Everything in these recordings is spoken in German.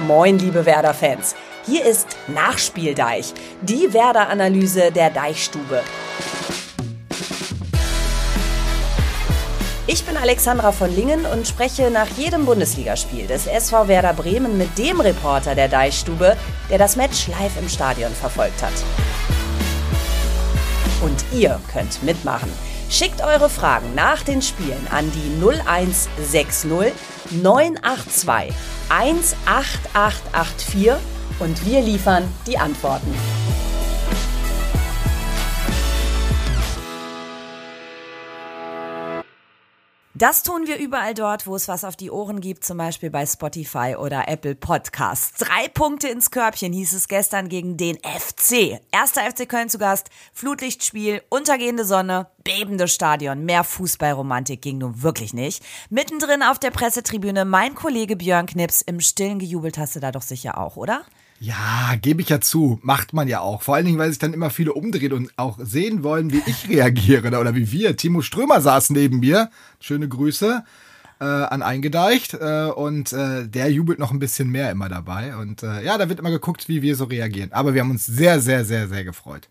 Moin, liebe Werder-Fans. Hier ist Nachspieldeich, die Werder-Analyse der Deichstube. Ich bin Alexandra von Lingen und spreche nach jedem Bundesligaspiel des SV Werder Bremen mit dem Reporter der Deichstube, der das Match live im Stadion verfolgt hat. Und ihr könnt mitmachen. Schickt eure Fragen nach den Spielen an die 0160 982 18884 und wir liefern die Antworten. Das tun wir überall dort, wo es was auf die Ohren gibt, zum Beispiel bei Spotify oder Apple Podcasts. Drei Punkte ins Körbchen hieß es gestern gegen den FC. Erster FC Köln zu Gast, Flutlichtspiel, untergehende Sonne, bebende Stadion. Mehr Fußballromantik ging nun wirklich nicht. Mittendrin auf der Pressetribüne mein Kollege Björn Knips. Im Stillen gejubelt hast du da doch sicher auch, oder? Ja, gebe ich ja zu. Macht man ja auch. Vor allen Dingen, weil sich dann immer viele umdrehen und auch sehen wollen, wie ich reagiere oder wie wir. Timo Strömer saß neben mir. Schöne Grüße äh, an Eingedeicht. Äh, und äh, der jubelt noch ein bisschen mehr immer dabei. Und äh, ja, da wird immer geguckt, wie wir so reagieren. Aber wir haben uns sehr, sehr, sehr, sehr gefreut.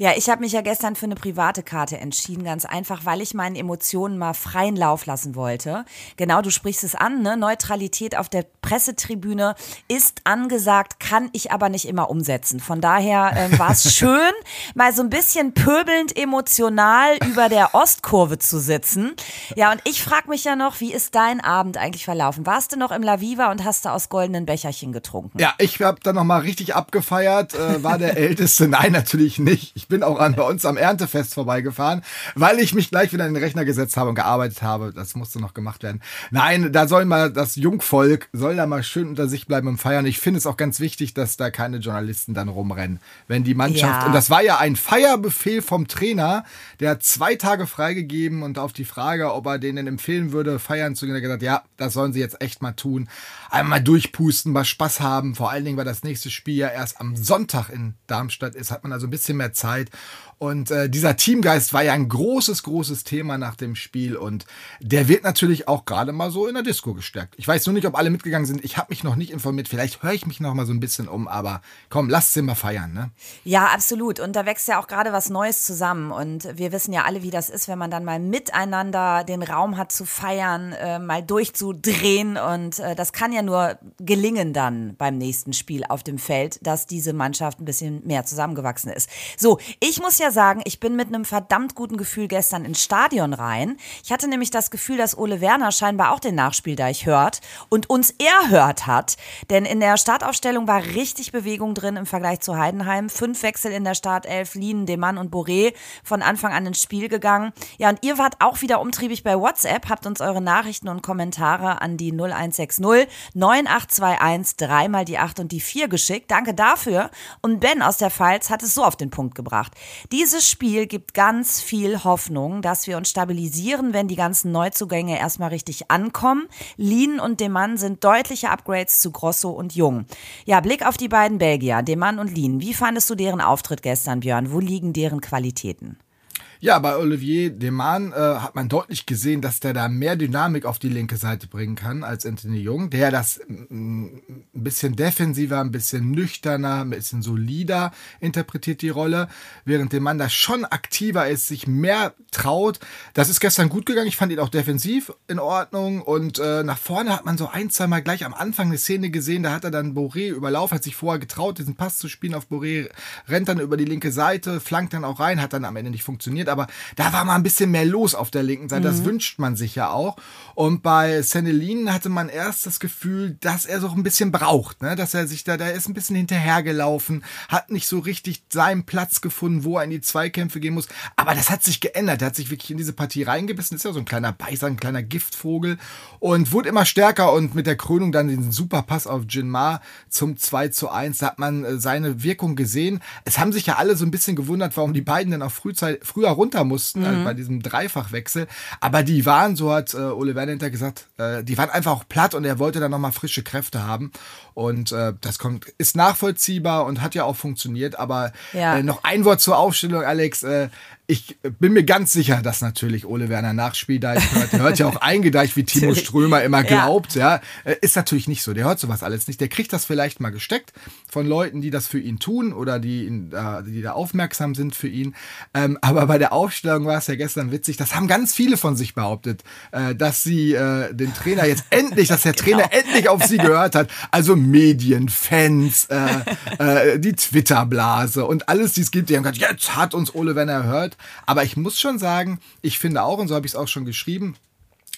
Ja, ich habe mich ja gestern für eine private Karte entschieden, ganz einfach, weil ich meinen Emotionen mal freien Lauf lassen wollte. Genau, du sprichst es an, ne? Neutralität auf der Pressetribüne ist angesagt, kann ich aber nicht immer umsetzen. Von daher ähm, war es schön, mal so ein bisschen pöbelnd emotional über der Ostkurve zu sitzen. Ja, und ich frage mich ja noch, wie ist dein Abend eigentlich verlaufen? Warst du noch im La Viva und hast du aus goldenen Becherchen getrunken? Ja, ich habe dann noch mal richtig abgefeiert, äh, war der Älteste. Nein, natürlich nicht. Ich bin auch an bei uns am Erntefest vorbeigefahren, weil ich mich gleich wieder in den Rechner gesetzt habe und gearbeitet habe. Das musste noch gemacht werden. Nein, da soll mal das Jungvolk, soll da mal schön unter sich bleiben und feiern. Ich finde es auch ganz wichtig, dass da keine Journalisten dann rumrennen. Wenn die Mannschaft, ja. und das war ja ein Feierbefehl vom Trainer, der hat zwei Tage freigegeben und auf die Frage, ob er denen empfehlen würde, feiern zu gehen, hat gesagt, ja, das sollen sie jetzt echt mal tun. Einmal durchpusten, mal Spaß haben. Vor allen Dingen, weil das nächste Spiel ja erst am Sonntag in Darmstadt ist, hat man also ein bisschen mehr Zeit. Zeit. Und äh, dieser Teamgeist war ja ein großes, großes Thema nach dem Spiel und der wird natürlich auch gerade mal so in der Disco gestärkt. Ich weiß nur nicht, ob alle mitgegangen sind. Ich habe mich noch nicht informiert. Vielleicht höre ich mich noch mal so ein bisschen um, aber komm, lasst sie mal feiern, ne? Ja, absolut. Und da wächst ja auch gerade was Neues zusammen. Und wir wissen ja alle, wie das ist, wenn man dann mal miteinander den Raum hat zu feiern, äh, mal durchzudrehen. Und äh, das kann ja nur gelingen dann beim nächsten Spiel auf dem Feld, dass diese Mannschaft ein bisschen mehr zusammengewachsen ist. So, ich muss ja sagen, ich bin mit einem verdammt guten Gefühl gestern ins Stadion rein. Ich hatte nämlich das Gefühl, dass Ole Werner scheinbar auch den Nachspiel da ich hört und uns erhört hat. Denn in der Startaufstellung war richtig Bewegung drin im Vergleich zu Heidenheim. Fünf Wechsel in der Startelf, Lien, Demann und Boré von Anfang an ins Spiel gegangen. Ja, und ihr wart auch wieder umtriebig bei WhatsApp, habt uns eure Nachrichten und Kommentare an die 0160 9821 dreimal die 8 und die 4 geschickt. Danke dafür. Und Ben aus der Pfalz hat es so auf den Punkt gebracht gebracht. Dieses Spiel gibt ganz viel Hoffnung, dass wir uns stabilisieren, wenn die ganzen Neuzugänge erstmal richtig ankommen. Lien und Demann sind deutliche Upgrades zu Grosso und Jung. Ja, Blick auf die beiden Belgier, Demann und Lien. Wie fandest du deren Auftritt gestern, Björn? Wo liegen deren Qualitäten? Ja, bei Olivier Deman äh, hat man deutlich gesehen, dass der da mehr Dynamik auf die linke Seite bringen kann als Anthony Jung, der das ein bisschen defensiver, ein bisschen nüchterner, ein bisschen solider interpretiert die Rolle, während Deman da schon aktiver ist, sich mehr traut. Das ist gestern gut gegangen. Ich fand ihn auch defensiv in Ordnung und äh, nach vorne hat man so ein, zwei Mal gleich am Anfang eine Szene gesehen, da hat er dann Boré überlaufen, hat sich vorher getraut, diesen Pass zu spielen auf Boré, rennt dann über die linke Seite, flankt dann auch rein, hat dann am Ende nicht funktioniert aber da war mal ein bisschen mehr los auf der linken Seite. Mhm. Das wünscht man sich ja auch. Und bei Senelin hatte man erst das Gefühl, dass er so ein bisschen braucht, ne? dass er sich da, da ist ein bisschen hinterhergelaufen, hat nicht so richtig seinen Platz gefunden, wo er in die Zweikämpfe gehen muss. Aber das hat sich geändert. Er hat sich wirklich in diese Partie reingebissen. Ist ja so ein kleiner Beißer, ein kleiner Giftvogel und wurde immer stärker und mit der Krönung dann den super Pass auf Jinmar zum 2 zu 1. Da hat man äh, seine Wirkung gesehen. Es haben sich ja alle so ein bisschen gewundert, warum die beiden dann auch frühzeit, früher runter mussten, also mhm. also bei diesem Dreifachwechsel. Aber die waren, so hat äh, Ole Werner gesagt, äh, die waren einfach auch platt und er wollte dann nochmal frische Kräfte haben. Und äh, das kommt, ist nachvollziehbar und hat ja auch funktioniert. Aber ja. äh, noch ein Wort zur Aufstellung, Alex. Ich bin mir ganz sicher, dass natürlich Ole Werner Nachspieldeich hört. Der hört ja auch eingedeicht, wie Timo Strömer immer glaubt. Ja. ja. Äh, ist natürlich nicht so. Der hört sowas alles nicht. Der kriegt das vielleicht mal gesteckt von Leuten, die das für ihn tun oder die, ihn, die da aufmerksam sind für ihn. Ähm, aber bei der Aufstellung war es ja gestern witzig. Das haben ganz viele von sich behauptet, äh, dass sie äh, den Trainer jetzt endlich, dass der Trainer genau. endlich auf sie gehört hat. Also Medien, Fans, die Twitter-Blase und alles, die es gibt. Die haben gesagt, jetzt hat uns Ole Werner gehört. Aber ich muss schon sagen, ich finde auch, und so habe ich es auch schon geschrieben,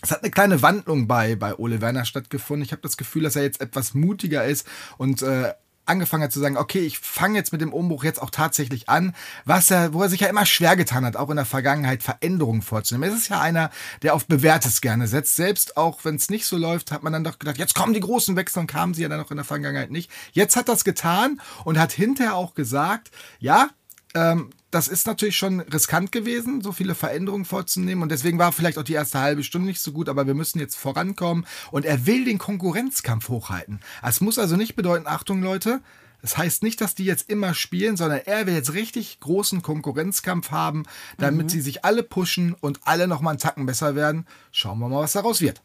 es hat eine kleine Wandlung bei, bei Ole Werner stattgefunden. Ich habe das Gefühl, dass er jetzt etwas mutiger ist und äh, angefangen hat zu sagen, okay, ich fange jetzt mit dem Umbruch jetzt auch tatsächlich an, was er, wo er sich ja immer schwer getan hat, auch in der Vergangenheit Veränderungen vorzunehmen. Es ist ja einer, der auf Bewährtes gerne setzt. Selbst auch wenn es nicht so läuft, hat man dann doch gedacht, jetzt kommen die großen Wechsel und kamen sie ja dann auch in der Vergangenheit nicht. Jetzt hat das getan und hat hinterher auch gesagt, ja, ähm, das ist natürlich schon riskant gewesen, so viele Veränderungen vorzunehmen. Und deswegen war vielleicht auch die erste halbe Stunde nicht so gut, aber wir müssen jetzt vorankommen. Und er will den Konkurrenzkampf hochhalten. Es muss also nicht bedeuten, Achtung Leute, das heißt nicht, dass die jetzt immer spielen, sondern er will jetzt richtig großen Konkurrenzkampf haben, damit mhm. sie sich alle pushen und alle nochmal einen Tacken besser werden. Schauen wir mal, was daraus wird.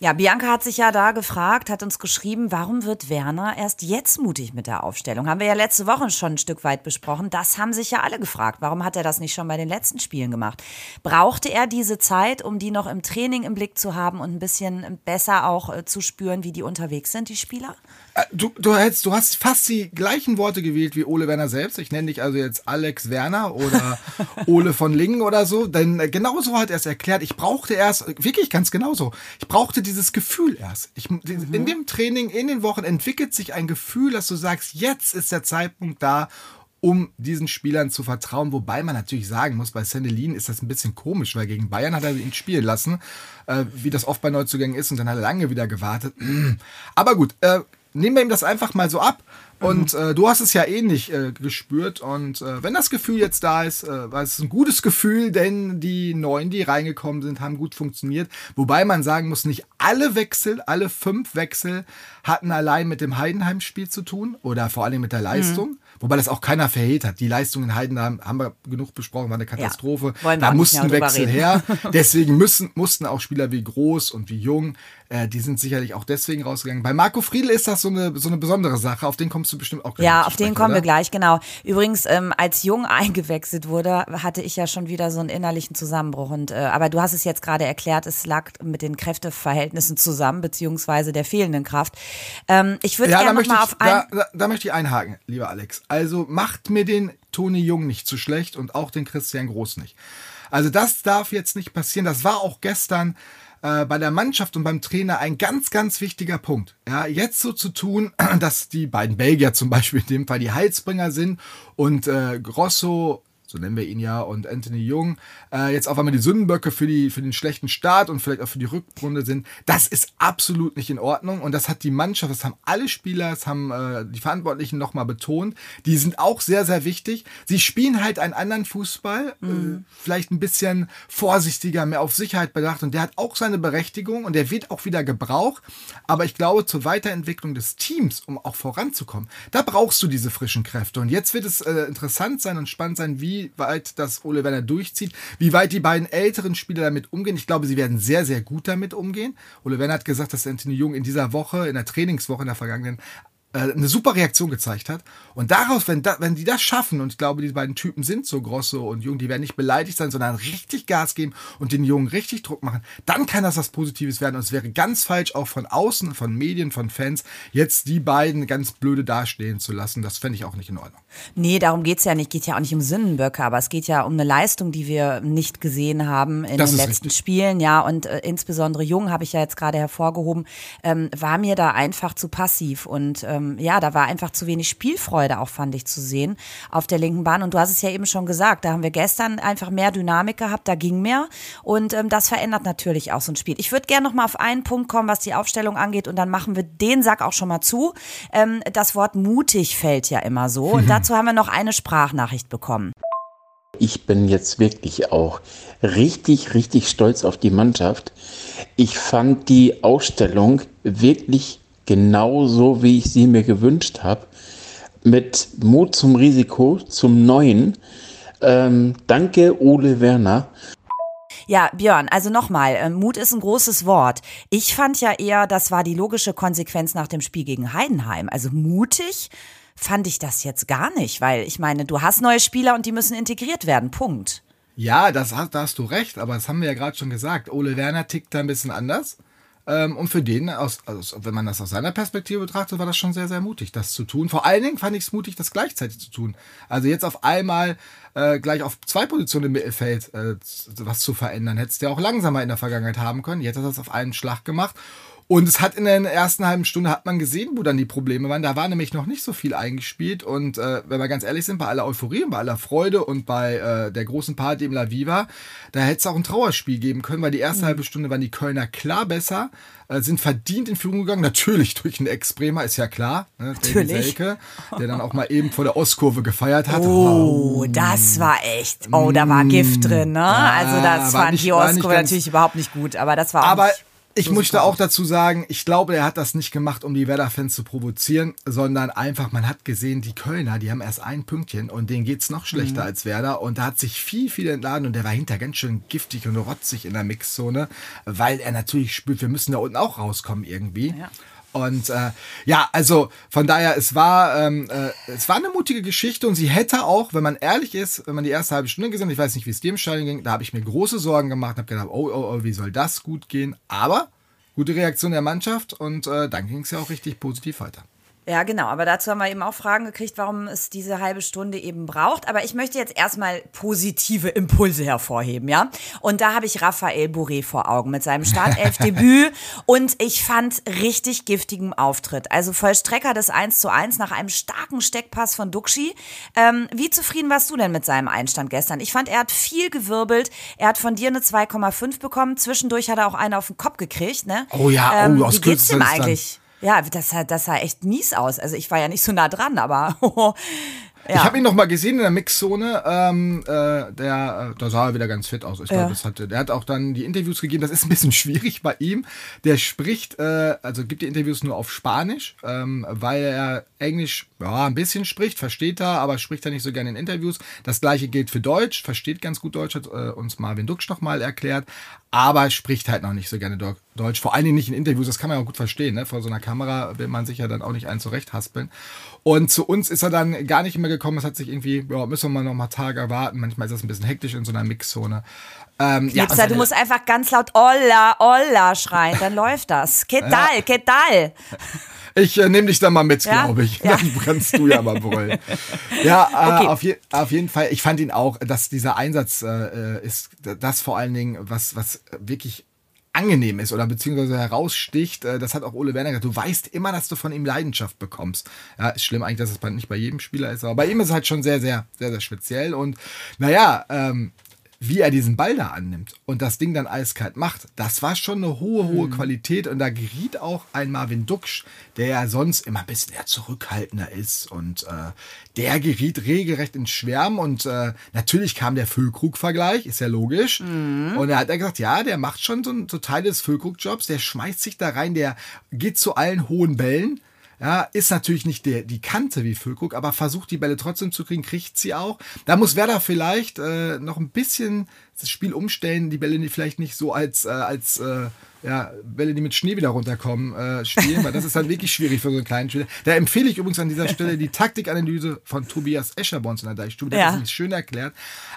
Ja, Bianca hat sich ja da gefragt, hat uns geschrieben, warum wird Werner erst jetzt mutig mit der Aufstellung? Haben wir ja letzte Woche schon ein Stück weit besprochen. Das haben sich ja alle gefragt. Warum hat er das nicht schon bei den letzten Spielen gemacht? Brauchte er diese Zeit, um die noch im Training im Blick zu haben und ein bisschen besser auch äh, zu spüren, wie die unterwegs sind, die Spieler? Äh, du, du, hättest, du hast fast die gleichen Worte gewählt wie Ole Werner selbst. Ich nenne dich also jetzt Alex Werner oder Ole von Lingen oder so. Denn äh, genauso hat er es erklärt. Ich brauchte erst, wirklich ganz genauso, ich brauchte dieses Gefühl erst. Ich, mhm. In dem Training, in den Wochen entwickelt sich ein Gefühl, dass du sagst, jetzt ist der Zeitpunkt da, um diesen Spielern zu vertrauen. Wobei man natürlich sagen muss, bei Sandelin ist das ein bisschen komisch, weil gegen Bayern hat er ihn spielen lassen, äh, wie das oft bei Neuzugängen ist, und dann hat er lange wieder gewartet. Aber gut, äh, nehmen wir ihm das einfach mal so ab. Und mhm. äh, du hast es ja ähnlich eh äh, gespürt. Und äh, wenn das Gefühl jetzt da ist, äh, war es ein gutes Gefühl, denn die Neuen, die reingekommen sind, haben gut funktioniert. Wobei man sagen muss, nicht alle Wechsel, alle fünf Wechsel hatten allein mit dem Heidenheim-Spiel zu tun oder vor allem mit der Leistung. Mhm. Wobei das auch keiner verhehlt hat. Die Leistungen in Heidenheim haben wir genug besprochen, war eine Katastrophe. Ja, da mussten Wechsel her. Deswegen müssen, mussten auch Spieler wie Groß und wie Jung äh, die sind sicherlich auch deswegen rausgegangen. Bei Marco Friedl ist das so eine, so eine besondere Sache. Auf den kommst du bestimmt auch gleich. Ja, auf den kommen oder? wir gleich, genau. Übrigens, ähm, als Jung eingewechselt wurde, hatte ich ja schon wieder so einen innerlichen Zusammenbruch. Und, äh, aber du hast es jetzt gerade erklärt, es lag mit den Kräfteverhältnissen zusammen, beziehungsweise der fehlenden Kraft. Ähm, ich würde ja, gerne mal auf ein... Da, da, da möchte ich einhaken, lieber Alex. Also macht mir den Toni Jung nicht zu schlecht und auch den Christian Groß nicht. Also das darf jetzt nicht passieren. Das war auch gestern äh, bei der Mannschaft und beim Trainer ein ganz, ganz wichtiger Punkt. Ja, jetzt so zu tun, dass die beiden Belgier zum Beispiel in dem Fall die Heilsbringer sind und äh, Grosso so nennen wir ihn ja, und Anthony Jung, äh, jetzt auf einmal die Sündenböcke für, die, für den schlechten Start und vielleicht auch für die Rückrunde sind, das ist absolut nicht in Ordnung. Und das hat die Mannschaft, das haben alle Spieler, das haben äh, die Verantwortlichen nochmal betont. Die sind auch sehr, sehr wichtig. Sie spielen halt einen anderen Fußball, äh, mhm. äh, vielleicht ein bisschen vorsichtiger, mehr auf Sicherheit bedacht. Und der hat auch seine Berechtigung und der wird auch wieder gebraucht. Aber ich glaube, zur Weiterentwicklung des Teams, um auch voranzukommen, da brauchst du diese frischen Kräfte. Und jetzt wird es äh, interessant sein und spannend sein, wie wie weit das Ole Werner durchzieht, wie weit die beiden älteren Spieler damit umgehen. Ich glaube, sie werden sehr, sehr gut damit umgehen. Ole Werner hat gesagt, dass Anthony Jung in dieser Woche, in der Trainingswoche in der vergangenen, eine super Reaktion gezeigt hat. Und daraus, wenn, da, wenn die das schaffen, und ich glaube, die beiden Typen sind so Grosso und Jung, die werden nicht beleidigt sein, sondern richtig Gas geben und den Jungen richtig Druck machen, dann kann das was Positives werden. Und es wäre ganz falsch, auch von außen, von Medien, von Fans, jetzt die beiden ganz blöde dastehen zu lassen. Das fände ich auch nicht in Ordnung. Nee, darum geht es ja nicht. Geht ja auch nicht um Sündenböcke, aber es geht ja um eine Leistung, die wir nicht gesehen haben in das den letzten richtig. Spielen. Ja, und äh, insbesondere Jung habe ich ja jetzt gerade hervorgehoben, ähm, war mir da einfach zu passiv und ähm, ähm, ja, da war einfach zu wenig Spielfreude auch, fand ich, zu sehen auf der linken Bahn. Und du hast es ja eben schon gesagt, da haben wir gestern einfach mehr Dynamik gehabt, da ging mehr. Und ähm, das verändert natürlich auch so ein Spiel. Ich würde gerne noch mal auf einen Punkt kommen, was die Aufstellung angeht. Und dann machen wir den Sack auch schon mal zu. Ähm, das Wort mutig fällt ja immer so. Und dazu haben wir noch eine Sprachnachricht bekommen. Ich bin jetzt wirklich auch richtig, richtig stolz auf die Mannschaft. Ich fand die Ausstellung wirklich genauso wie ich sie mir gewünscht habe, mit Mut zum Risiko, zum Neuen. Ähm, danke, Ole Werner. Ja, Björn, also nochmal, äh, Mut ist ein großes Wort. Ich fand ja eher, das war die logische Konsequenz nach dem Spiel gegen Heidenheim. Also mutig fand ich das jetzt gar nicht, weil ich meine, du hast neue Spieler und die müssen integriert werden. Punkt. Ja, das hast, da hast du recht, aber das haben wir ja gerade schon gesagt. Ole Werner tickt da ein bisschen anders. Ähm, und für den, aus, also wenn man das aus seiner Perspektive betrachtet, war das schon sehr, sehr mutig, das zu tun. Vor allen Dingen fand ich es mutig, das gleichzeitig zu tun. Also jetzt auf einmal äh, gleich auf zwei Positionen im Mittelfeld äh, was zu verändern. Hättest du ja auch langsamer in der Vergangenheit haben können. Jetzt hat er das auf einen Schlag gemacht. Und es hat in der ersten halben Stunde hat man gesehen, wo dann die Probleme waren. Da war nämlich noch nicht so viel eingespielt. Und äh, wenn wir ganz ehrlich sind, bei aller Euphorie und bei aller Freude und bei äh, der großen Party im La Viva, da hätte es auch ein Trauerspiel geben können, weil die erste mhm. halbe Stunde waren die Kölner klar besser, äh, sind verdient in Führung gegangen. Natürlich durch einen Ex-Bremer, ist ja klar. Ne? Natürlich. Selke, der dann auch mal eben vor der Ostkurve gefeiert hat. Oh, oh, das war echt. Oh, da war Gift drin, ne? Ja, also das fand nicht, die Ostkurve natürlich überhaupt nicht gut, aber das war auch aber nicht ich möchte auch dazu sagen, ich glaube, er hat das nicht gemacht, um die Werder-Fans zu provozieren, sondern einfach, man hat gesehen, die Kölner, die haben erst ein Pünktchen und denen geht es noch schlechter mhm. als Werder. Und da hat sich viel, viel entladen und der war hinter ganz schön giftig und rotzig in der Mixzone, weil er natürlich spürt, wir müssen da unten auch rauskommen irgendwie. Ja. Und äh, ja, also von daher, es war, ähm, äh, es war eine mutige Geschichte und sie hätte auch, wenn man ehrlich ist, wenn man die erste halbe Stunde gesehen hat, ich weiß nicht, wie es im Stadion ging, da habe ich mir große Sorgen gemacht, habe gedacht, oh, oh, oh, wie soll das gut gehen? Aber gute Reaktion der Mannschaft und äh, dann ging es ja auch richtig positiv weiter. Ja, genau. Aber dazu haben wir eben auch Fragen gekriegt, warum es diese halbe Stunde eben braucht. Aber ich möchte jetzt erstmal positive Impulse hervorheben, ja. Und da habe ich Raphael Bourré vor Augen mit seinem Startelfdebüt. und ich fand richtig giftigen Auftritt. Also Vollstrecker des 1 zu 1 nach einem starken Steckpass von Duxi. Ähm, wie zufrieden warst du denn mit seinem Einstand gestern? Ich fand, er hat viel gewirbelt. Er hat von dir eine 2,5 bekommen. Zwischendurch hat er auch eine auf den Kopf gekriegt, ne? Oh ja, ähm, oh, aus Wie geht's dem eigentlich? Ja, das sah, das sah echt mies aus. Also ich war ja nicht so nah dran, aber Ja. Ich habe ihn noch mal gesehen in der Mixzone. Ähm, äh, der, äh, da sah er wieder ganz fit aus. Ich ja. glaube, das hatte. Der hat auch dann die Interviews gegeben. Das ist ein bisschen schwierig bei ihm. Der spricht, äh, also gibt die Interviews nur auf Spanisch, ähm, weil er Englisch ja ein bisschen spricht, versteht er, aber spricht er nicht so gerne in Interviews. Das gleiche gilt für Deutsch, versteht ganz gut Deutsch, hat äh, uns Marvin Duksch noch mal erklärt, aber spricht halt noch nicht so gerne Deutsch. Vor allen Dingen nicht in Interviews. Das kann man ja auch gut verstehen. Ne? Vor so einer Kamera will man sich ja dann auch nicht einen zurechthaspeln. Und zu uns ist er dann gar nicht mehr gekommen. Es hat sich irgendwie, ja, müssen wir noch mal Tage erwarten. Manchmal ist das ein bisschen hektisch in so einer Mixzone. Ähm, ja, du musst einfach ganz laut Olla, Olla schreien, dann läuft das. Que tal, que tal? Ich äh, nehme dich da mal mit, ja? glaube ich. Ja. Dann kannst du ja mal brüllen. ja, äh, okay. auf, je, auf, jeden Fall. Ich fand ihn auch, dass dieser Einsatz äh, ist, das vor allen Dingen, was, was wirklich angenehm ist oder beziehungsweise heraussticht, äh, das hat auch Ole Werner gesagt, du weißt immer, dass du von ihm Leidenschaft bekommst. Ja, ist schlimm eigentlich, dass es nicht bei jedem Spieler ist, aber bei ihm ist es halt schon sehr, sehr, sehr, sehr speziell und naja, ähm, wie er diesen Ball da annimmt und das Ding dann eiskalt macht, das war schon eine hohe, hohe mhm. Qualität. Und da geriet auch ein Marvin Duksch, der ja sonst immer ein bisschen eher zurückhaltender ist. Und äh, der geriet regelrecht ins Schwärmen. Und äh, natürlich kam der Füllkrug-Vergleich, ist ja logisch. Mhm. Und er hat gesagt, ja, der macht schon so, so Teil des Füllkrug-Jobs, der schmeißt sich da rein, der geht zu allen hohen Bällen ja, ist natürlich nicht der, die Kante wie Füllkrug, aber versucht die Bälle trotzdem zu kriegen, kriegt sie auch. Da muss Werder vielleicht äh, noch ein bisschen das Spiel umstellen, die Bälle die vielleicht nicht so als, äh, als äh, ja, Bälle, die mit Schnee wieder runterkommen, äh, spielen, weil das ist dann wirklich schwierig für so einen kleinen Spieler. Da empfehle ich übrigens an dieser Stelle die Taktikanalyse von Tobias Escher bei uns in der Deichstube. Der ja. hat das schön erklärt.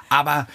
Aber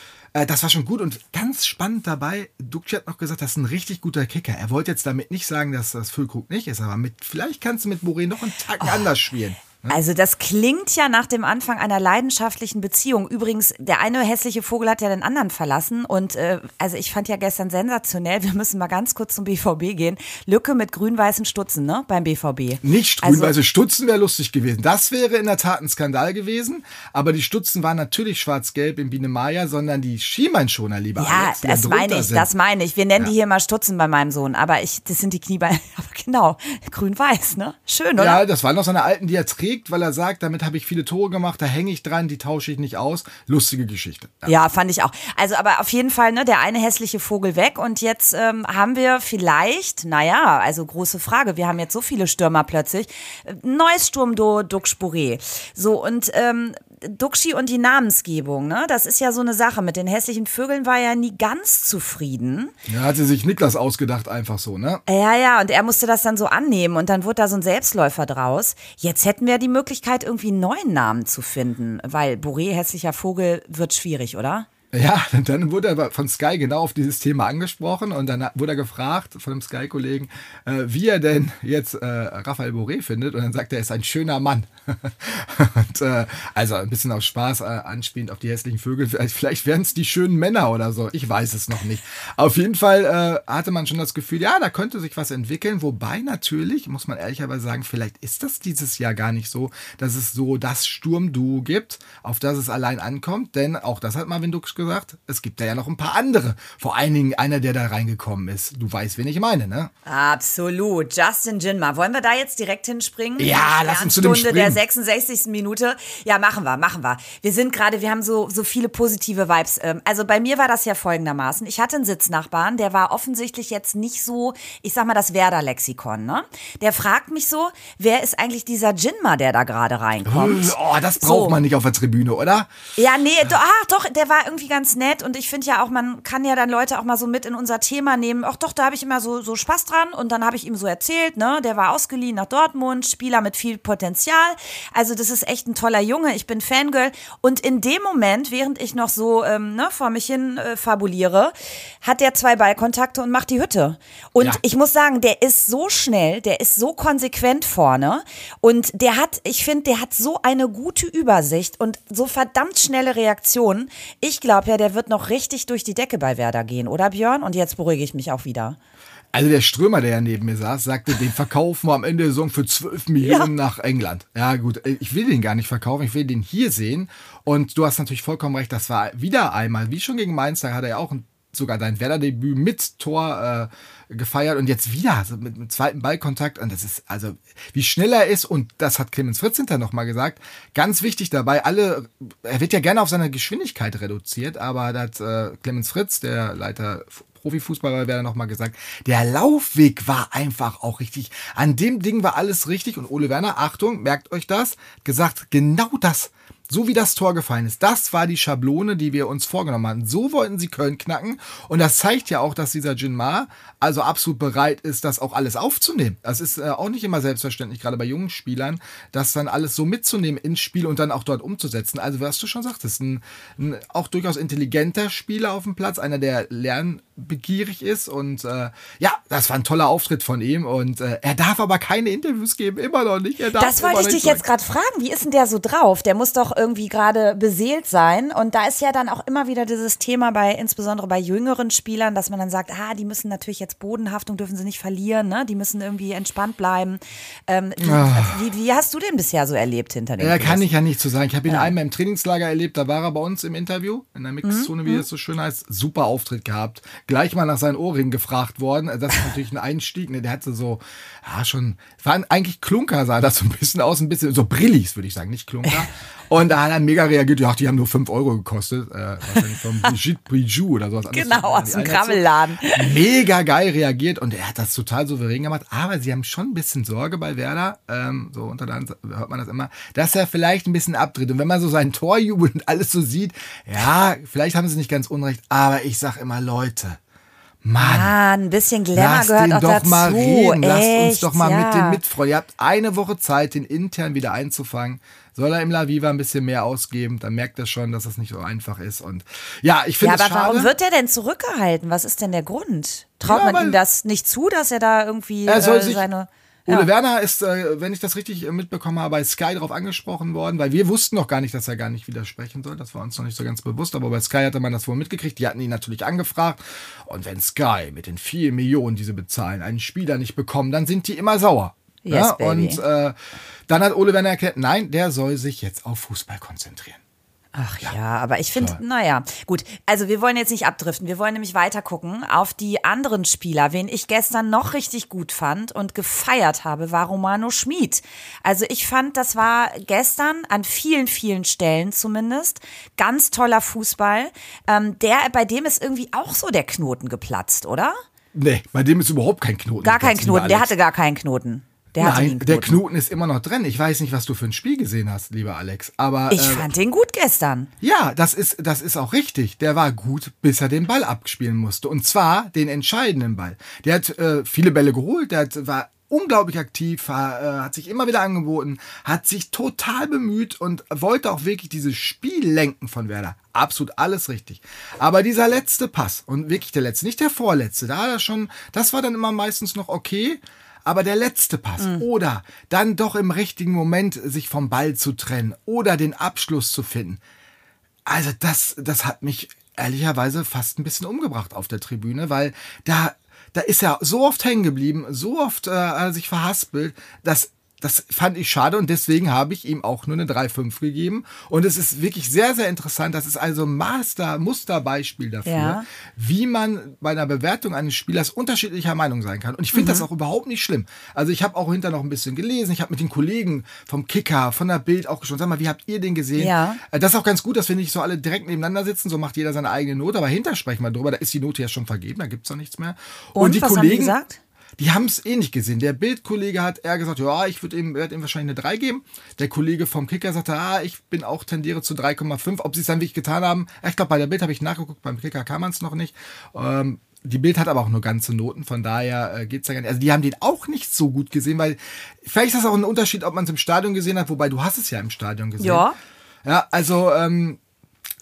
das war schon gut und ganz spannend dabei. Dukci hat noch gesagt, das ist ein richtig guter Kicker. Er wollte jetzt damit nicht sagen, dass das Füllkrug nicht ist, aber mit, vielleicht kannst du mit Boré noch einen Tag oh. anders spielen. Hm? Also das klingt ja nach dem Anfang einer leidenschaftlichen Beziehung. Übrigens, der eine hässliche Vogel hat ja den anderen verlassen und äh, also ich fand ja gestern sensationell, wir müssen mal ganz kurz zum BVB gehen, Lücke mit grün-weißen Stutzen, ne, beim BVB. Nicht grün-weiße also, Stutzen wäre lustig gewesen. Das wäre in der Tat ein Skandal gewesen, aber die Stutzen waren natürlich schwarz-gelb in Biene Maya, sondern die Schienbeinschoner lieber Ja, Alex, das meine ich, sind. das meine ich. Wir nennen ja. die hier mal Stutzen bei meinem Sohn, aber ich, das sind die Kniebeine, aber genau, grün-weiß, ne? Schön, oder? Ja, das waren noch so eine alten, die er trägt, weil er sagt, damit habe ich viele Tore gemacht, da hänge ich dran, die tausche ich nicht aus. Lustige Geschichte. Ja. ja. fand ich auch. Also aber auf jeden Fall, ne, der eine hässliche Vogel weg und jetzt ähm, haben wir vielleicht, naja, also große Frage, wir haben jetzt so viele Stürmer plötzlich, neues Sturmdo Duxch Boré. So und ähm, Duxi und die Namensgebung, ne? Das ist ja so eine Sache. Mit den hässlichen Vögeln war er nie ganz zufrieden. Ja, hatte sich Niklas ausgedacht, einfach so, ne? Ja, ja, und er musste das dann so annehmen und dann wurde da so ein Selbstläufer draus. Jetzt hätten wir die Möglichkeit, irgendwie einen neuen Namen zu finden, weil Boré, hässlicher Vogel, wird schwierig, oder? Ja, dann wurde er von Sky genau auf dieses Thema angesprochen und dann wurde er gefragt von einem Sky-Kollegen, äh, wie er denn jetzt äh, Raphael Boré findet und dann sagt er, er ist ein schöner Mann. und, äh, also ein bisschen auf Spaß äh, anspielend auf die hässlichen Vögel. Vielleicht, werden es die schönen Männer oder so. Ich weiß es noch nicht. Auf jeden Fall äh, hatte man schon das Gefühl, ja, da könnte sich was entwickeln. Wobei natürlich, muss man ehrlicherweise sagen, vielleicht ist das dieses Jahr gar nicht so, dass es so das Sturmduo gibt, auf das es allein ankommt. Denn auch das hat Marvin Dux gesagt, es gibt da ja noch ein paar andere. Vor allen Dingen einer, der da reingekommen ist. Du weißt, wen ich meine, ne? Absolut. Justin Jinma. Wollen wir da jetzt direkt hinspringen? Ja, lass uns zu dem Stunde der springen. 66. Minute. Ja, machen wir, machen wir. Wir sind gerade, wir haben so, so viele positive Vibes. Ähm, Also bei mir war das ja folgendermaßen. Ich hatte einen Sitznachbarn, der war offensichtlich jetzt nicht so, ich sag mal, das Werder-Lexikon, ne? Der fragt mich so, wer ist eigentlich dieser Jinma, der da gerade reinkommt? Oh, das braucht So. man nicht auf der Tribüne, oder? Ja, nee, do, ah, doch, der war irgendwie ganz nett und ich finde ja auch, man kann ja dann Leute auch mal so mit in unser Thema nehmen. Ach doch, da habe ich immer so, so Spaß dran und dann habe ich ihm so erzählt, ne, der war ausgeliehen nach Dortmund, Spieler mit viel Potenzial. Also das ist echt ein toller Junge, ich bin Fangirl und in dem Moment, während ich noch so ähm, ne, vor mich hin äh, fabuliere, hat der zwei Ballkontakte und macht die Hütte. Und Ja. ich muss sagen, der ist so schnell, der ist so konsequent vorne und der hat, ich finde, der hat so eine gute Übersicht und so verdammt schnelle Reaktionen. Ich glaube ja, der wird noch richtig durch die Decke bei Werder gehen, oder Björn? Und jetzt beruhige ich mich auch wieder. Also der Strömer, der ja neben mir saß, sagte, den verkaufen wir am Ende der Saison für 12 Millionen nach England. Ja gut, ich will den gar nicht verkaufen, ich will den hier sehen. Und du hast natürlich vollkommen recht, das war wieder einmal, wie schon gegen Mainz, da hat er ja auch sogar dein Werder-Debüt mit Tor äh, gefeiert und jetzt wieder also mit, mit zweiten Ballkontakt. Und das ist, also wie schnell er ist, und das hat Clemens Fritz hinterher nochmal gesagt, ganz wichtig dabei, alle, er wird ja gerne auf seine Geschwindigkeit reduziert, aber da hat äh, Clemens Fritz, der Leiter Profifußballer wäre noch mal gesagt, der Laufweg war einfach auch richtig. An dem Ding war alles richtig und Ole Werner, Achtung, merkt euch das, gesagt, genau das. So wie das Tor gefallen ist. Das war die Schablone, die wir uns vorgenommen hatten. So wollten sie Köln knacken. Und das zeigt ja auch, dass dieser Jinmar also absolut bereit ist, das auch alles aufzunehmen. Das ist äh, auch nicht immer selbstverständlich, gerade bei jungen Spielern, das dann alles so mitzunehmen ins Spiel und dann auch dort umzusetzen. Also, was du schon sagtest, ein, ein auch durchaus intelligenter Spieler auf dem Platz, einer, der lernbegierig ist. Und äh, ja, das war ein toller Auftritt von ihm. Und äh, er darf aber keine Interviews geben, immer noch nicht. Das wollte ich dich sagen. jetzt gerade fragen. Wie ist denn der so drauf? Der muss doch irgendwie gerade beseelt sein. Und da ist ja dann auch immer wieder dieses Thema bei, insbesondere bei jüngeren Spielern, dass man dann sagt, ah, die müssen natürlich jetzt Bodenhaftung, dürfen sie nicht verlieren, ne? Die müssen irgendwie entspannt bleiben. Ähm, wie, wie, wie hast du den bisher so erlebt hinter den Ja, kann ich ja nicht so sagen. Ich habe ihn einmal im Trainingslager erlebt, da war er bei uns im Interview, in der Mixzone, Mhm, wie es so schön heißt. Super Auftritt gehabt. Gleich mal nach seinen Ohrringen gefragt worden. Das ist natürlich ein Einstieg. Ne? Der hatte so, ja, schon, war eigentlich Klunker, sah das so ein bisschen aus, ein bisschen, so Brillis, würde ich sagen, nicht Klunker. Und da hat er mega reagiert, ja, die haben nur 5 Euro gekostet. Äh, wahrscheinlich von Brigitte Bijou oder sowas. Genau, aus dem Die Krammelladen. mega geil reagiert und er hat das total souverän gemacht. Aber sie haben schon ein bisschen Sorge bei Werder, ähm, so unter Hand hört man das immer, dass er vielleicht ein bisschen abdreht. Und wenn man so seinen Torjubel und alles so sieht, ja, vielleicht haben sie nicht ganz unrecht, aber ich sag immer, Leute, Mann. Ah, ein bisschen Glamour Lass gehört den auch doch dazu. mal reden. Lasst uns Echt, doch mal ja. mit dem mitfreuen. Ihr habt eine Woche Zeit, den intern wieder einzufangen. Soll er im La Viva ein bisschen mehr ausgeben, dann merkt er schon, dass das nicht so einfach ist. Und ja, ich Ja, finde aber es schade. warum wird er denn zurückgehalten? Was ist denn der Grund? Traut Ja, man ihm das nicht zu, dass er da irgendwie Er soll äh, sich, seine. Ole Ja. Werner ist, äh, wenn ich das richtig äh, mitbekommen habe, bei Sky darauf angesprochen worden, weil wir wussten noch gar nicht, dass er gar nicht widersprechen soll. Das war uns noch nicht so ganz bewusst, aber bei Sky hatte man das wohl mitgekriegt. Die hatten ihn natürlich angefragt. Und wenn Sky mit den vier Millionen, die sie bezahlen, einen Spieler nicht bekommen, dann sind die immer sauer. Yes, ja? Und äh, dann hat Ole Werner erklärt, nein, der soll sich jetzt auf Fußball konzentrieren. Ach ja, aber ich finde, naja, gut. Also wir wollen jetzt nicht abdriften. Wir wollen nämlich weiter gucken auf die anderen Spieler. Wen ich gestern noch richtig gut fand und gefeiert habe, war Romano Schmid. Also ich fand, das war gestern an vielen, vielen Stellen zumindest ganz toller Fußball. Ähm, der, bei dem ist irgendwie auch so der Knoten geplatzt, oder? Nee, bei dem ist überhaupt kein Knoten. Gar kein Knoten. Der hatte gar keinen Knoten. Der Nein, der Knoten ist immer noch drin. Ich weiß nicht, was du für ein Spiel gesehen hast, lieber Alex. Aber Ich äh, fand den gut gestern. ja, das ist, das ist auch richtig. Der war gut, bis er den Ball abspielen musste. Und zwar den entscheidenden Ball. Der hat äh, viele Bälle geholt, der hat, war unglaublich aktiv, war, äh, hat sich immer wieder angeboten, hat sich total bemüht und wollte auch wirklich dieses Spiel lenken von Werder. Absolut alles richtig. Aber dieser letzte Pass und wirklich der letzte, nicht der vorletzte, da hat er schon, das war dann immer meistens noch okay. Aber der letzte Pass oder dann doch im richtigen Moment sich vom Ball zu trennen oder den Abschluss zu finden. Also das, das hat mich ehrlicherweise fast ein bisschen umgebracht auf der Tribüne, weil da, da ist er so oft hängen geblieben, so oft äh, sich verhaspelt, dass das fand ich schade und deswegen habe ich ihm auch nur eine 3,5 gegeben. Und es ist wirklich sehr, sehr interessant. Das ist also ein Master, Musterbeispiel dafür, Ja. wie man bei einer Bewertung eines Spielers unterschiedlicher Meinung sein kann. Und ich finde das auch überhaupt nicht schlimm. Also ich habe auch hinter noch ein bisschen gelesen. Ich habe mit den Kollegen vom Kicker, von der Bild auch schon, sag mal, wie habt ihr den gesehen? Ja. Äh, Das ist auch ganz gut, dass wir nicht so alle direkt nebeneinander sitzen. So macht jeder seine eigene Note. Aber hinter sprechen wir drüber. Da ist die Note ja schon vergeben. Da gibt's doch nichts mehr. Und was haben die gesagt? Die haben es eh nicht gesehen. Der Bildkollege hat eher gesagt, ja, ich würde ihm, werd ihm wahrscheinlich eine 3 geben. Der Kollege vom Kicker sagte, ah, ich bin auch tendiere zu 3,5. Ob sie es dann wirklich getan haben, ich glaube, bei der Bild habe ich nachgeguckt, beim Kicker kann man es noch nicht. Ähm, die Bild hat aber auch nur ganze Noten, von daher äh, geht's ja gar nicht. Also die haben den auch nicht so gut gesehen, weil vielleicht ist das auch ein Unterschied, ob man es im Stadion gesehen hat, wobei du hast es ja im Stadion gesehen. Ja. Ja, also ähm,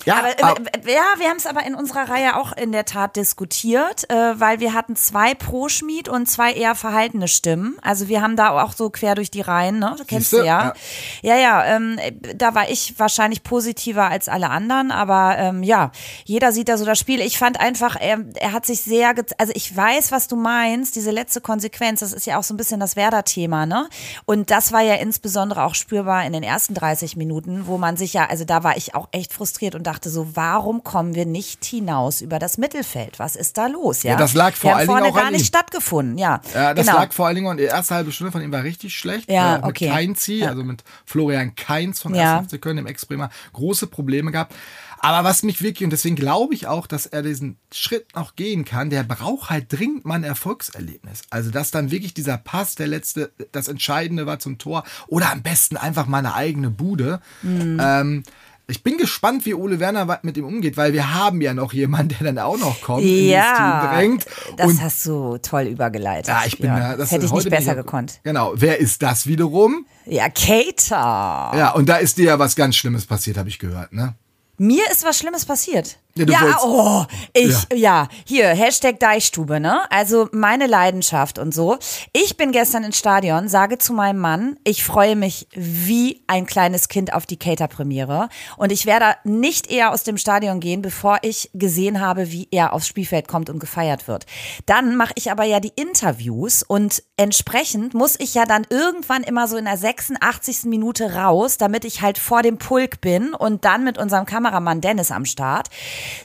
ja, Aber, aber, äh, ja, wir haben es aber in unserer Reihe auch in der Tat diskutiert, äh, weil wir hatten zwei pro Schmied und zwei eher verhaltene Stimmen. Also wir haben da auch so quer durch die Reihen, ne? Du kennst du ja. Ja, ja, ähm, da war ich wahrscheinlich positiver als alle anderen, aber ähm, ja, jeder sieht da so das Spiel. Ich fand einfach, er, er hat sich sehr, also ich weiß, was du meinst, diese letzte Konsequenz, das ist ja auch so ein bisschen das Werder-Thema, ne? Und das war ja insbesondere auch spürbar in den ersten 30 Minuten, wo man sich ja, also da war ich auch echt frustriert und dachte so, warum kommen wir nicht hinaus über das Mittelfeld? Was ist da los? Ja, Ja, das lag vor allen Dingen vorne gar nicht stattgefunden, ja. Ja, das genau. lag vor allen Dingen, und die erste halbe Stunde von ihm war richtig schlecht. Ja, äh, mit okay. Keinzi, Ja. also mit Florian Keins vom Ja. 1. FC Köln, dem Ex-Bremer, große Probleme gehabt. Aber was mich wirklich, und deswegen glaube ich auch, dass er diesen Schritt noch gehen kann, der braucht halt dringend mal ein Erfolgserlebnis. Also, dass dann wirklich dieser Pass, der letzte, das Entscheidende war zum Tor, oder am besten einfach mal eine eigene Bude. Mhm. Ähm, ich bin gespannt, wie Ole Werner mit ihm umgeht, weil wir haben ja noch jemanden, der dann auch noch kommt, in dieses Ja, Team drängt. das hast du toll übergeleitet. ja, ich bin da. Das hätte ich nicht besser gekonnt. Genau. Wer ist das wiederum? Ja, Cater. Ja, und da ist dir ja was ganz Schlimmes passiert, habe ich gehört, ne? Mir ist was Schlimmes passiert. Ja, ja, oh, ich, ja. hier, Hashtag Deichstube, ne? Also meine Leidenschaft und so. Ich bin gestern ins Stadion, sage zu meinem Mann, ich freue mich wie ein kleines Kind auf die Cater-Premiere. Und ich werde nicht eher aus dem Stadion gehen, bevor ich gesehen habe, wie er aufs Spielfeld kommt und gefeiert wird. Dann mache ich aber ja die Interviews und entsprechend muss ich ja dann irgendwann immer so in der 86. Minute raus, damit ich halt vor dem Pulk bin und dann mit unserem Kameramann Dennis am Start.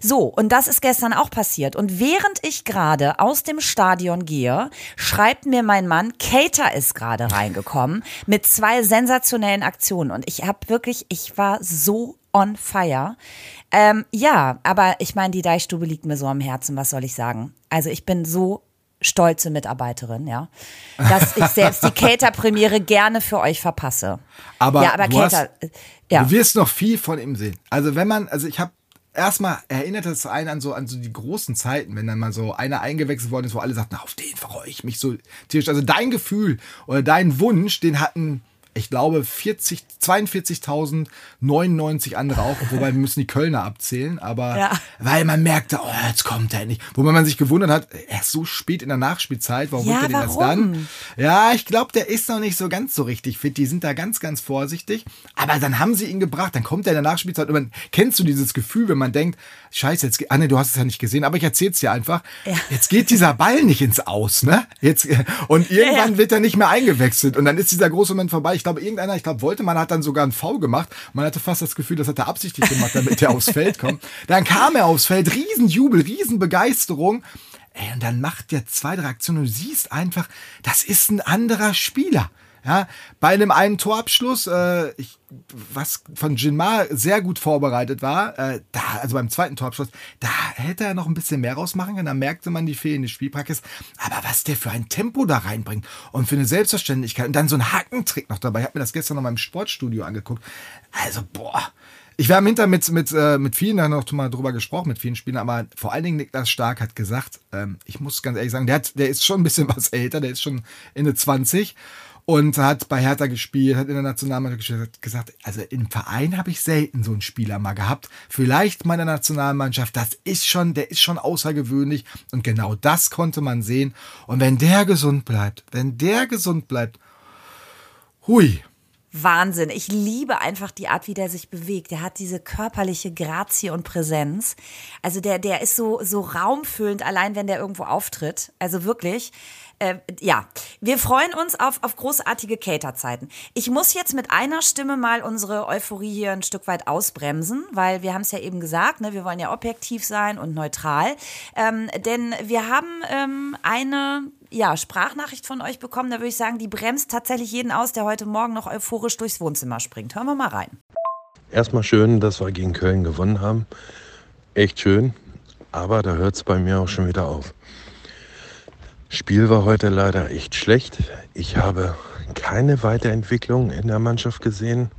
So, und das ist gestern auch passiert. Und während ich gerade aus dem Stadion gehe, schreibt mir mein Mann, Cater ist gerade reingekommen mit zwei sensationellen Aktionen. Und ich habe wirklich, ich war so on fire. Ähm, ja, aber ich meine, die Deichstube liegt mir so am Herzen, was soll ich sagen? Also ich bin so stolze Mitarbeiterin, ja, dass ich selbst die Cater-Premiere gerne für euch verpasse. Aber ja, aber du hast- Cater, äh, ja. Du wirst noch viel von ihm sehen. Also wenn man, also ich habe erstmal erinnert es einen an so an so die großen Zeiten, wenn dann mal so einer eingewechselt worden ist, wo alle sagten, auf den freue ich mich so tierisch. Also dein Gefühl oder dein Wunsch, den hatten ich glaube 40, 42.099 andere auch, wobei wir müssen die Kölner abzählen, aber Ja. weil man merkte, oh, jetzt kommt er nicht. Wo man sich gewundert hat, er ist so spät in der Nachspielzeit, warum Ja, holt er den erst warum? dann? Ja, ich glaube, der ist noch nicht so ganz so richtig fit. Die sind da ganz, ganz vorsichtig. Aber dann haben sie ihn gebracht, dann kommt er in der Nachspielzeit. Und dann kennst du dieses Gefühl, wenn man denkt, scheiße, jetzt, geht- ah du hast es ja nicht gesehen, aber ich erzähl's dir einfach. Ja. Jetzt geht dieser Ball nicht ins Aus, ne? Jetzt, äh, und irgendwann ja. wird er nicht mehr eingewechselt. Und dann ist dieser große Moment vorbei. Ich glaube, irgendeiner, ich glaube, wollte, man hat dann sogar einen Foul gemacht. Man hatte fast das Gefühl, das hat er absichtlich gemacht, damit er aufs Feld kommt. Dann kam er aufs Feld, Riesenjubel, Riesenbegeisterung. Ey, und dann macht der zwei, drei Aktionen und du siehst einfach, das ist ein anderer Spieler. Ja, bei einem einen Torabschluss, äh, ich, was von Jinmar sehr gut vorbereitet war, äh, da, also beim zweiten Torabschluss, da hätte er noch ein bisschen mehr rausmachen können. Da merkte man die fehlende Spielpraxis. Aber was der für ein Tempo da reinbringt und für eine Selbstverständlichkeit und dann so ein Hackentrick noch dabei. Ich habe mir das gestern noch mal im Sportstudio angeguckt. Also, boah. Ich, wir haben hinter mit, mit, äh, mit vielen da noch mal drüber gesprochen, mit vielen Spielern, aber vor allen Dingen Niklas Stark hat gesagt, ähm, ich muss ganz ehrlich sagen, der, hat, der ist schon ein bisschen was älter, der ist schon Ende 20 und hat bei Hertha gespielt, hat in der Nationalmannschaft gespielt, hat gesagt, also im Verein habe ich selten so einen Spieler mal gehabt. Vielleicht meiner Nationalmannschaft, das ist schon, der ist schon außergewöhnlich und genau das konnte man sehen. Und wenn der gesund bleibt, wenn der gesund bleibt, hui, Wahnsinn. Ich liebe einfach die Art, wie der sich bewegt. Der hat diese körperliche Grazie und Präsenz. Also der, der ist so, so raumfüllend, allein wenn der irgendwo auftritt. Also wirklich. Äh, ja, wir freuen uns auf, auf großartige Caterzeiten. Ich muss jetzt mit einer Stimme mal unsere Euphorie hier ein Stück weit ausbremsen, weil wir haben es ja eben gesagt, ne, wir wollen ja objektiv sein und neutral. Ähm, denn wir haben ähm, eine ja, Sprachnachricht von euch bekommen. Da würde ich sagen, die bremst tatsächlich jeden aus, der heute Morgen noch euphorisch durchs Wohnzimmer springt. Hören wir mal rein. Erstmal schön, dass wir gegen Köln gewonnen haben. Echt schön. Aber da hört es bei mir auch schon wieder auf. Spiel war heute leider echt schlecht. Ich habe keine Weiterentwicklung in der Mannschaft gesehen.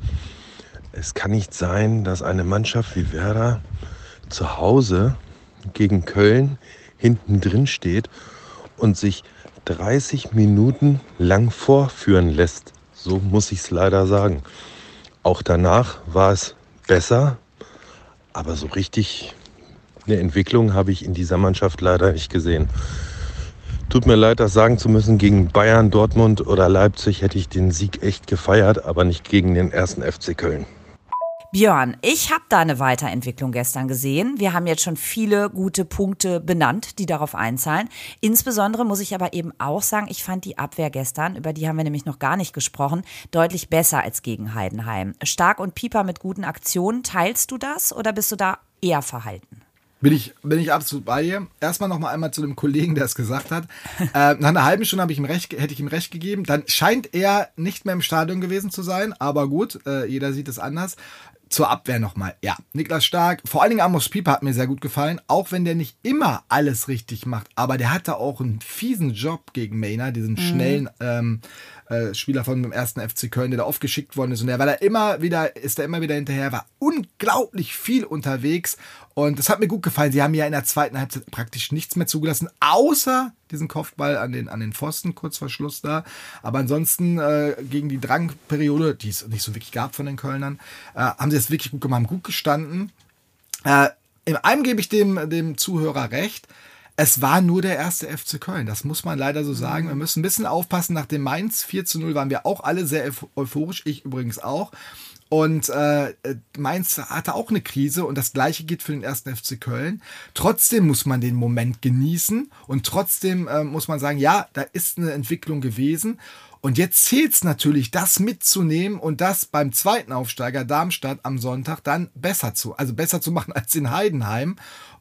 Es kann nicht sein, dass eine Mannschaft wie Werder zu Hause gegen Köln hinten drin steht und sich 30 Minuten lang vorführen lässt. So muss ich es leider sagen. Auch danach war es besser, aber so richtig eine Entwicklung habe ich in dieser Mannschaft leider nicht gesehen. Tut mir leid, das sagen zu müssen. Gegen Bayern, Dortmund oder Leipzig hätte ich den Sieg echt gefeiert, aber nicht gegen den ersten FC Köln. Björn, ich habe da eine Weiterentwicklung gestern gesehen. Wir haben jetzt schon viele gute Punkte benannt, die darauf einzahlen. Insbesondere muss ich aber eben auch sagen, ich fand die Abwehr gestern, über die haben wir nämlich noch gar nicht gesprochen, deutlich besser als gegen Heidenheim. Stark und Pieper mit guten Aktionen. Teilst du das oder bist du da eher verhalten? Bin ich, bin ich absolut bei dir. Erstmal noch mal einmal zu dem Kollegen, der es gesagt hat. äh, nach einer halben Stunde ich ihm recht, hätte ich ihm recht gegeben. Dann scheint er nicht mehr im Stadion gewesen zu sein. Aber gut, äh, jeder sieht es anders zur Abwehr nochmal. Ja, Niklas Stark, vor allen Dingen Amos Pieper hat mir sehr gut gefallen, auch wenn der nicht immer alles richtig macht, aber der hatte auch einen fiesen Job gegen Maynard, diesen mhm. schnellen ähm, äh, Spieler von dem ersten FC Köln, der da oft geschickt worden ist und der war da immer wieder, ist da immer wieder hinterher, war unglaublich viel unterwegs und das hat mir gut gefallen. Sie haben ja in der zweiten Halbzeit praktisch nichts mehr zugelassen, außer diesen Kopfball an den, an den Pfosten, kurz vor Schluss da. Aber ansonsten äh, gegen die Drangperiode, die es nicht so wirklich gab von den Kölnern, äh, haben sie es wirklich gut gemacht, gut gestanden. Äh, in einem gebe ich dem, dem Zuhörer recht. Es war nur der erste FC Köln. Das muss man leider so sagen. Wir müssen ein bisschen aufpassen. Nach dem Mainz 4 zu 0 waren wir auch alle sehr euphorisch. Ich übrigens auch. Und äh, Mainz hatte auch eine Krise und das gleiche geht für den ersten FC Köln. Trotzdem muss man den Moment genießen und trotzdem äh, muss man sagen, ja, da ist eine Entwicklung gewesen. Und jetzt zählt es natürlich, das mitzunehmen und das beim zweiten Aufsteiger Darmstadt am Sonntag dann besser zu, also besser zu machen als in Heidenheim.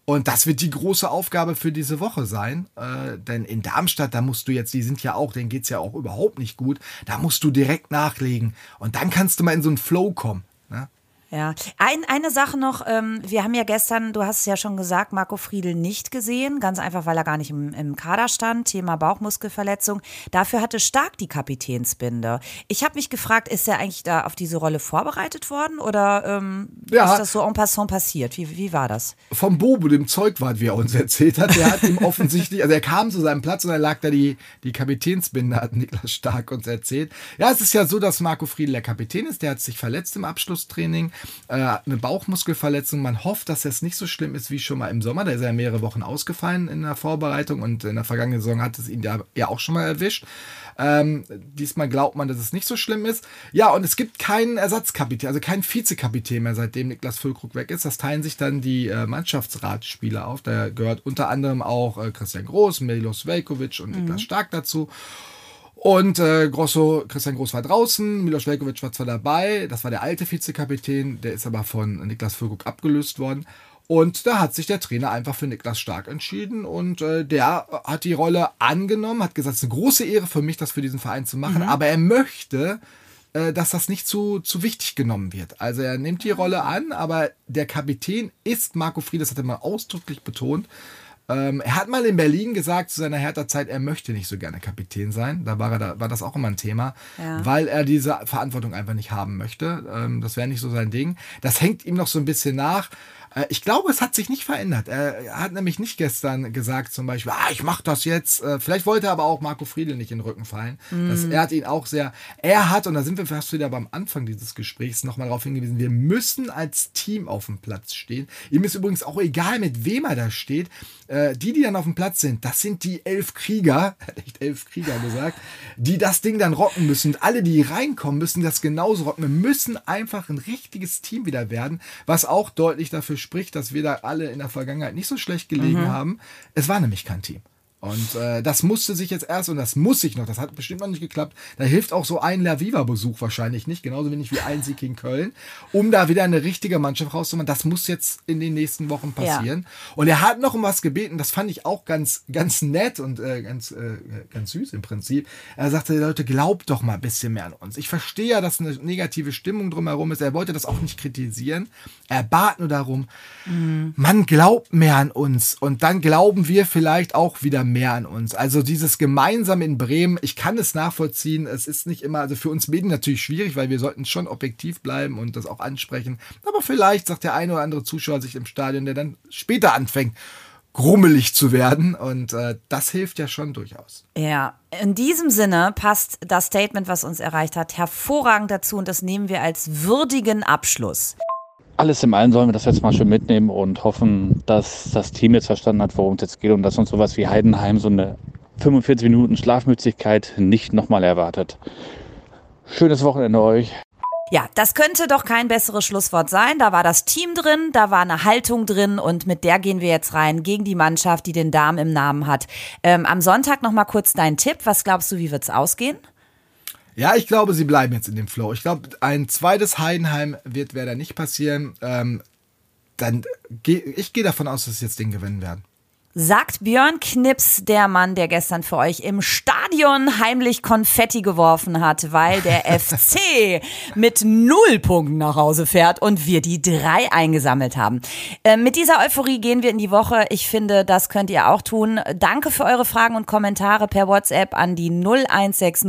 Und das wird die große Aufgabe für diese Woche sein. Äh, denn in Darmstadt, da musst du jetzt, die sind ja auch, denen geht es ja auch überhaupt nicht gut, da musst du direkt nachlegen. Und dann kannst du mal in so einen Flow kommen. Ne? Ja, Ein, eine Sache noch, ähm, wir haben ja gestern, du hast es ja schon gesagt, Marco Friedel nicht gesehen, ganz einfach, weil er gar nicht im, im Kader stand, Thema Bauchmuskelverletzung. Dafür hatte Stark die Kapitänsbinde. Ich habe mich gefragt, ist er eigentlich da auf diese Rolle vorbereitet worden oder ähm, ja. ist das so en passant passiert? Wie, wie war das? Vom Bobo, dem Zeugwart, wie er uns erzählt hat, der hat ihm offensichtlich, also er kam zu seinem Platz und da lag da die, die Kapitänsbinde, hat Niklas Stark uns erzählt. Ja, es ist ja so, dass Marco Friedel der Kapitän ist, der hat sich verletzt im Abschlusstraining äh, eine Bauchmuskelverletzung. Man hofft, dass es nicht so schlimm ist wie schon mal im Sommer. Da ist er mehrere Wochen ausgefallen in der Vorbereitung und in der vergangenen Saison hat es ihn ja, ja auch schon mal erwischt. Ähm, diesmal glaubt man, dass es nicht so schlimm ist. Ja, und es gibt keinen Ersatzkapitän, also keinen Vizekapitän mehr, seitdem Niklas Füllkrug weg ist. Das teilen sich dann die äh, Mannschaftsratspieler auf. Da gehört unter anderem auch äh, Christian Groß, Milos Velkovic und mhm. Niklas Stark dazu. Und äh, Grosso, Christian Groß war draußen, Milos Velkovic war zwar dabei, das war der alte Vizekapitän, der ist aber von Niklas Füllkrug abgelöst worden. Und da hat sich der Trainer einfach für Niklas Stark entschieden und äh, der hat die Rolle angenommen, hat gesagt, es ist eine große Ehre für mich, das für diesen Verein zu machen, aber er möchte, äh, dass das nicht zu, zu wichtig genommen wird. Also er nimmt die Rolle an, aber der Kapitän ist Marco Fried, das hat er mal ausdrücklich betont. Ähm, er hat mal in Berlin gesagt zu seiner Hertha-Zeit, er möchte nicht so gerne Kapitän sein. Da war, er, da war das auch immer ein Thema, Ja. weil er diese Verantwortung einfach nicht haben möchte. Ähm, das wäre nicht so sein Ding. Das hängt ihm noch so ein bisschen nach. Äh, Ich glaube, es hat sich nicht verändert. Er hat nämlich nicht gestern gesagt, zum Beispiel, ah, ich mache das jetzt. Äh, Vielleicht wollte er aber auch Marco Friedel nicht in den Rücken fallen. Das, er hat ihn auch sehr, er hat, und da sind wir fast wieder beim Anfang dieses Gesprächs nochmal darauf hingewiesen, wir müssen als Team auf dem Platz stehen. Ihm ist übrigens auch egal, mit wem er da steht. Äh, Die, die dann auf dem Platz sind, das sind die elf Krieger, er hat echt elf Krieger gesagt, die das Ding dann rocken müssen. Und alle, die reinkommen, müssen das genauso rocken. Wir müssen einfach ein richtiges Team wieder werden, was auch deutlich dafür spricht, dass wir da alle in der Vergangenheit nicht so schlecht gelegen haben. Es war nämlich kein Team. Und äh, das musste sich jetzt erst, und das muss sich noch, das hat bestimmt noch nicht geklappt, da hilft auch so ein La Viva-Besuch wahrscheinlich nicht, genauso wenig wie ein Sieg in Köln, um da wieder eine richtige Mannschaft rauszumachen. Das muss jetzt in den nächsten Wochen passieren. Und er hat noch um was gebeten, das fand ich auch ganz, ganz nett und äh, ganz, äh, ganz süß im Prinzip. Er sagte, Leute, glaubt doch mal ein bisschen mehr an uns. Ich verstehe ja, dass eine negative Stimmung drumherum ist. Er wollte das auch nicht kritisieren. Er bat nur darum, man glaubt mehr an uns und dann glauben wir vielleicht auch wieder mehr an uns. Also dieses gemeinsam in Bremen, ich kann es nachvollziehen, es ist nicht immer, also für uns Medien natürlich schwierig, weil wir sollten schon objektiv bleiben und das auch ansprechen. Aber vielleicht sagt der eine oder andere Zuschauer sich im Stadion, der dann später anfängt, grummelig zu werden und äh, das hilft ja schon durchaus. Ja, in diesem Sinne passt das Statement, was uns erreicht hat, hervorragend dazu und das nehmen wir als würdigen Abschluss. Alles im Allen sollen wir das jetzt mal schön mitnehmen und hoffen, dass das Team jetzt verstanden hat, worum es jetzt geht und dass uns sowas wie Heidenheim so eine 45 Minuten Schlafmützigkeit nicht nochmal erwartet. Schönes Wochenende euch. Ja, das könnte doch kein besseres Schlusswort sein. Da war das Team drin, da war eine Haltung drin und mit der gehen wir jetzt rein gegen die Mannschaft, die den Darm im Namen hat. Ähm, am Sonntag noch mal kurz dein Tipp. Was glaubst du, wie wird's ausgehen? Ja, ich glaube, sie bleiben jetzt in dem Flow. Ich glaube, ein zweites Heidenheim wird Werder nicht passieren. Ähm, dann geh, ich gehe davon aus, dass sie jetzt den gewinnen werden. Sagt Björn Knips, der Mann, der gestern für euch im Stadion heimlich Konfetti geworfen hat, weil der FC mit null Punkten nach Hause fährt und wir die drei eingesammelt haben. Äh, mit dieser Euphorie gehen wir in die Woche. Ich finde, das könnt ihr auch tun. Danke für eure Fragen und Kommentare per WhatsApp an die 0160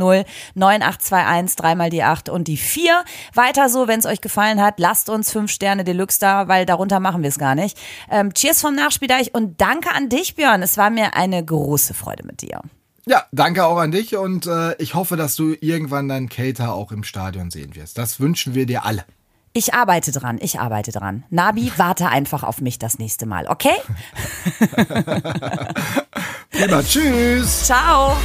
9821 dreimal die 8 und die 4. Weiter so, wenn es euch gefallen hat, lasst uns 5 Sterne Deluxe da, weil darunter machen wir es gar nicht. Ähm, cheers vom Nachspieldeich und danke an dich, Björn. Es war mir eine große Freude mit dir. Ja, danke auch an dich und äh, ich hoffe, dass du irgendwann deinen Cater auch im Stadion sehen wirst. Das wünschen wir dir alle. Ich arbeite dran, ich arbeite dran. Nabi, warte einfach auf mich das nächste Mal, okay? Prima, tschüss. Ciao.